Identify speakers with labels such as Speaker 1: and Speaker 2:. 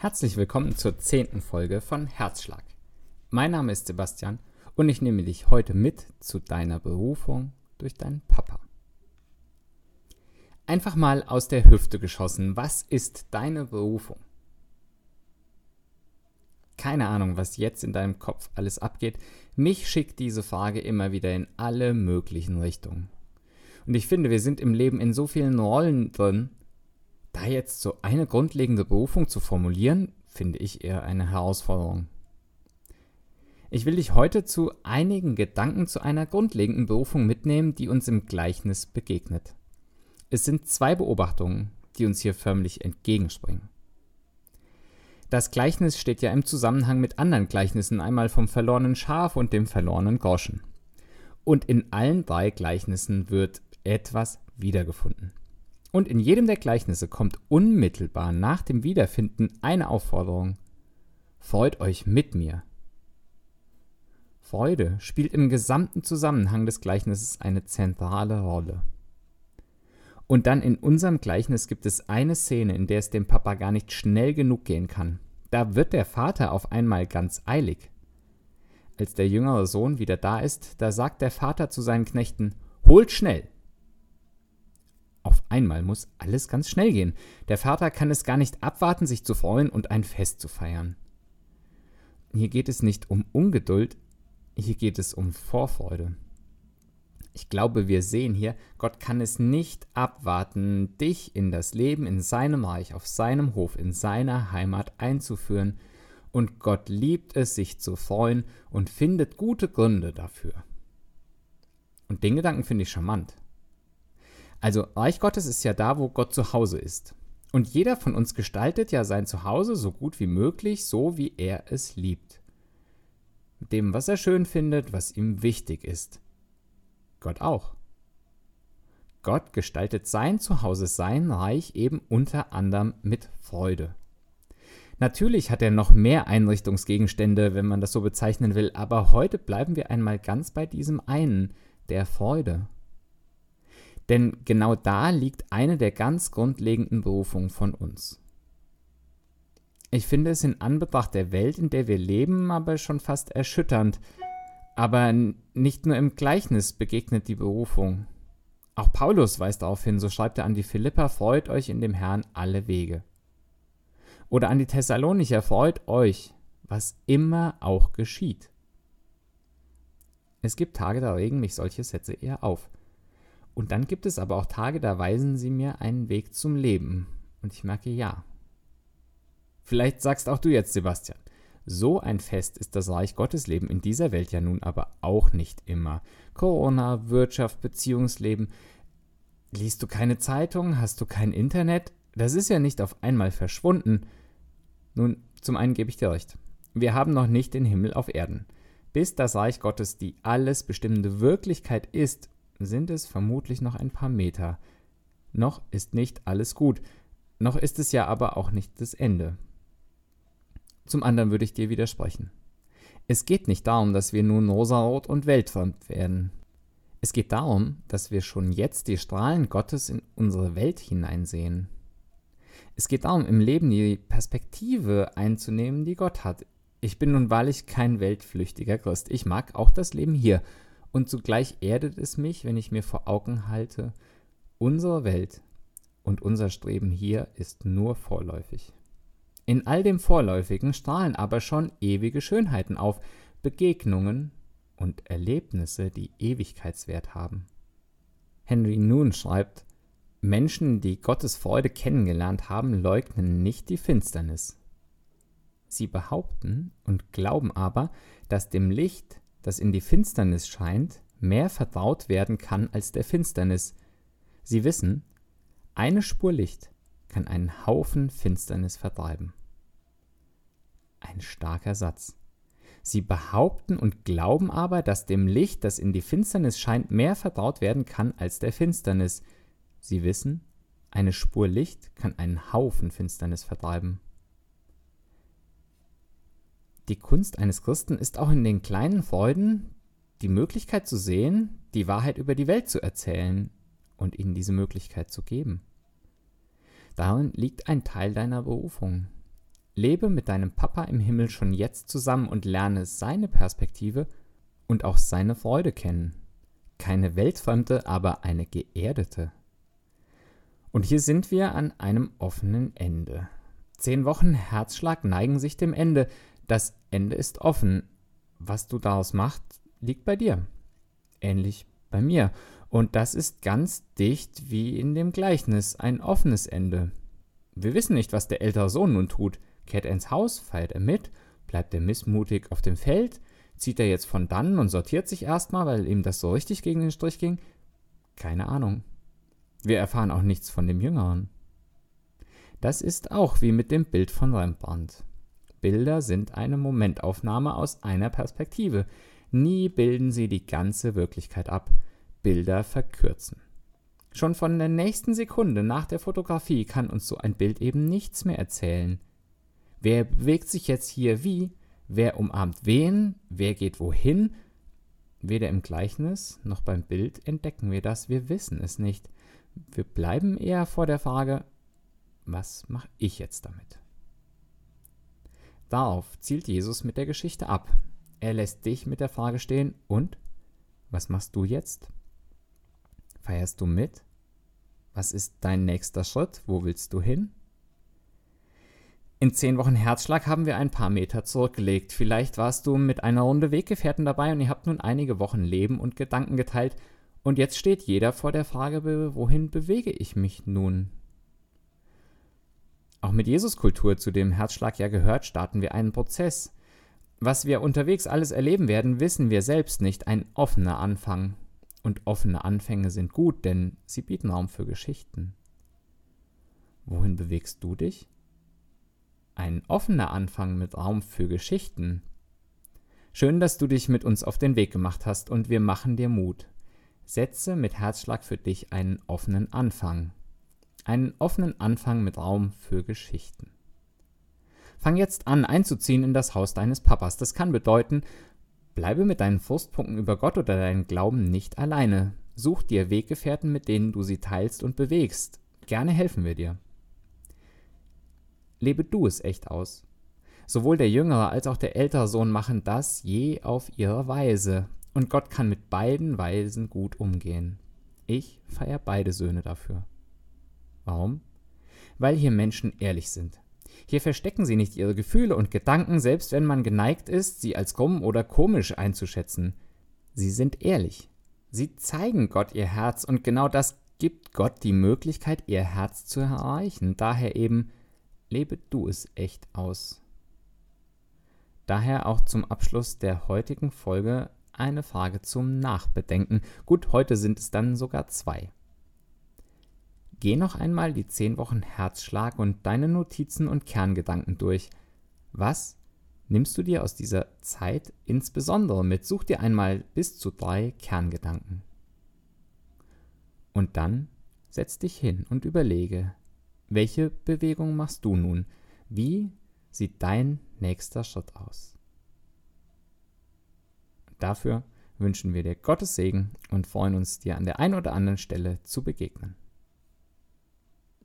Speaker 1: Herzlich willkommen zur zehnten Folge von Herzschlag. Mein Name ist Sebastian und ich nehme dich heute mit zu deiner Berufung durch deinen Papa. Einfach mal aus der Hüfte geschossen, was ist deine Berufung? Keine Ahnung, was jetzt in deinem Kopf alles abgeht. Mich schickt diese Frage immer wieder in alle möglichen Richtungen. Und ich finde, wir sind im Leben in so vielen Rollen drin, da jetzt so eine grundlegende Berufung zu formulieren, finde ich eher eine Herausforderung. Ich will dich heute zu einigen Gedanken zu einer grundlegenden Berufung mitnehmen, die uns im Gleichnis begegnet. Es sind zwei Beobachtungen, die uns hier förmlich entgegenspringen. Das Gleichnis steht ja im Zusammenhang mit anderen Gleichnissen, einmal vom verlorenen Schaf und dem verlorenen Groschen. Und in allen drei Gleichnissen wird etwas wiedergefunden. Und in jedem der Gleichnisse kommt unmittelbar nach dem Wiederfinden eine Aufforderung. Freut euch mit mir. Freude spielt im gesamten Zusammenhang des Gleichnisses eine zentrale Rolle. Und dann in unserem Gleichnis gibt es eine Szene, in der es dem Papa gar nicht schnell genug gehen kann. Da wird der Vater auf einmal ganz eilig. Als der jüngere Sohn wieder da ist, da sagt der Vater zu seinen Knechten, Holt schnell, auf einmal muss alles ganz schnell gehen. Der Vater kann es gar nicht abwarten, sich zu freuen und ein Fest zu feiern. Hier geht es nicht um Ungeduld, hier geht es um Vorfreude. Ich glaube, wir sehen hier, Gott kann es nicht abwarten, dich in das Leben in seinem Reich, auf seinem Hof, in seiner Heimat einzuführen, und Gott liebt es, sich zu freuen und findet gute Gründe dafür. Und den Gedanken finde ich charmant. Also Reich Gottes ist ja da, wo Gott zu Hause ist. Und jeder von uns gestaltet ja sein Zuhause so gut wie möglich, so wie er es liebt. Mit dem, was er schön findet, was ihm wichtig ist. Gott auch. Gott gestaltet sein Zuhause, sein Reich eben unter anderem mit Freude. Natürlich hat er noch mehr Einrichtungsgegenstände, wenn man das so bezeichnen will, aber heute bleiben wir einmal ganz bei diesem einen, der Freude. Denn genau da liegt eine der ganz grundlegenden Berufungen von uns. Ich finde es in Anbetracht der Welt, in der wir leben, aber schon fast erschütternd. Aber nicht nur im Gleichnis begegnet die Berufung. Auch Paulus weist darauf hin, so schreibt er an die Philipper, freut euch in dem Herrn alle Wege. Oder an die Thessalonicher, freut euch, was immer auch geschieht. Es gibt Tage, da regen mich solche Sätze eher auf. Und dann gibt es aber auch Tage, da weisen sie mir einen Weg zum Leben. Und ich merke ja. Vielleicht sagst auch du jetzt, Sebastian, so ein Fest ist das Reich Gottes Leben in dieser Welt ja nun aber auch nicht immer. Corona, Wirtschaft, Beziehungsleben. Liest du keine Zeitung? Hast du kein Internet? Das ist ja nicht auf einmal verschwunden. Nun, zum einen gebe ich dir recht. Wir haben noch nicht den Himmel auf Erden. Bis das Reich Gottes die alles bestimmende Wirklichkeit ist sind es vermutlich noch ein paar Meter. Noch ist nicht alles gut, noch ist es ja aber auch nicht das Ende. Zum anderen würde ich dir widersprechen. Es geht nicht darum, dass wir nun rosarot und weltfremd werden. Es geht darum, dass wir schon jetzt die Strahlen Gottes in unsere Welt hineinsehen. Es geht darum, im Leben die Perspektive einzunehmen, die Gott hat. Ich bin nun wahrlich kein weltflüchtiger Christ. Ich mag auch das Leben hier und zugleich erdet es mich, wenn ich mir vor Augen halte, unsere Welt und unser Streben hier ist nur vorläufig. In all dem Vorläufigen strahlen aber schon ewige Schönheiten auf, Begegnungen und Erlebnisse, die Ewigkeitswert haben. Henry Noon schreibt, Menschen, die Gottes Freude kennengelernt haben, leugnen nicht die Finsternis. Sie behaupten und glauben aber, dass dem Licht das in die Finsternis scheint, mehr vertraut werden kann als der Finsternis. Sie wissen, eine Spur Licht kann einen Haufen Finsternis vertreiben. Ein starker Satz. Sie behaupten und glauben aber, dass dem Licht, das in die Finsternis scheint, mehr vertraut werden kann als der Finsternis. Sie wissen, eine Spur Licht kann einen Haufen Finsternis vertreiben. Die Kunst eines Christen ist auch in den kleinen Freuden die Möglichkeit zu sehen, die Wahrheit über die Welt zu erzählen und ihnen diese Möglichkeit zu geben. Darin liegt ein Teil deiner Berufung. Lebe mit deinem Papa im Himmel schon jetzt zusammen und lerne seine Perspektive und auch seine Freude kennen. Keine weltfremde, aber eine geerdete. Und hier sind wir an einem offenen Ende. Zehn Wochen Herzschlag neigen sich dem Ende. Das Ende ist offen. Was du daraus machst, liegt bei dir. Ähnlich bei mir. Und das ist ganz dicht wie in dem Gleichnis, ein offenes Ende. Wir wissen nicht, was der ältere Sohn nun tut. Kehrt er ins Haus, feiert er mit, bleibt er missmutig auf dem Feld, zieht er jetzt von dannen und sortiert sich erstmal, weil ihm das so richtig gegen den Strich ging? Keine Ahnung. Wir erfahren auch nichts von dem Jüngeren. Das ist auch wie mit dem Bild von Rembrandt. Bilder sind eine Momentaufnahme aus einer Perspektive. Nie bilden sie die ganze Wirklichkeit ab. Bilder verkürzen. Schon von der nächsten Sekunde nach der Fotografie kann uns so ein Bild eben nichts mehr erzählen. Wer bewegt sich jetzt hier wie? Wer umarmt wen? Wer geht wohin? Weder im Gleichnis noch beim Bild entdecken wir das, wir wissen es nicht. Wir bleiben eher vor der Frage, was mache ich jetzt damit? Darauf zielt Jesus mit der Geschichte ab. Er lässt dich mit der Frage stehen, und? Was machst du jetzt? Feierst du mit? Was ist dein nächster Schritt? Wo willst du hin? In zehn Wochen Herzschlag haben wir ein paar Meter zurückgelegt. Vielleicht warst du mit einer Runde Weggefährten dabei und ihr habt nun einige Wochen Leben und Gedanken geteilt. Und jetzt steht jeder vor der Frage, wohin bewege ich mich nun? Auch mit Jesuskultur, zu dem Herzschlag ja gehört, starten wir einen Prozess. Was wir unterwegs alles erleben werden, wissen wir selbst nicht. Ein offener Anfang. Und offene Anfänge sind gut, denn sie bieten Raum für Geschichten. Wohin bewegst du dich? Ein offener Anfang mit Raum für Geschichten. Schön, dass du dich mit uns auf den Weg gemacht hast und wir machen dir Mut. Setze mit Herzschlag für dich einen offenen Anfang. Einen offenen Anfang mit Raum für Geschichten. Fang jetzt an einzuziehen in das Haus deines Papas. Das kann bedeuten, bleibe mit deinen Frustpunkten über Gott oder deinen Glauben nicht alleine. Such dir Weggefährten, mit denen du sie teilst und bewegst. Gerne helfen wir dir lebe du es echt aus. Sowohl der jüngere als auch der ältere Sohn machen das je auf ihre Weise, und Gott kann mit beiden Weisen gut umgehen. Ich feiere beide Söhne dafür. Warum? Weil hier Menschen ehrlich sind. Hier verstecken sie nicht ihre Gefühle und Gedanken, selbst wenn man geneigt ist, sie als krumm oder komisch einzuschätzen. Sie sind ehrlich. Sie zeigen Gott ihr Herz und genau das gibt Gott die Möglichkeit, ihr Herz zu erreichen. Daher eben lebe du es echt aus. Daher auch zum Abschluss der heutigen Folge eine Frage zum Nachbedenken. Gut, heute sind es dann sogar zwei. Geh noch einmal die zehn Wochen Herzschlag und deine Notizen und Kerngedanken durch. Was nimmst du dir aus dieser Zeit insbesondere mit? Such dir einmal bis zu drei Kerngedanken. Und dann setz dich hin und überlege, welche Bewegung machst du nun? Wie sieht dein nächster Schritt aus? Dafür wünschen wir dir Gottes Segen und freuen uns, dir an der einen oder anderen Stelle zu begegnen.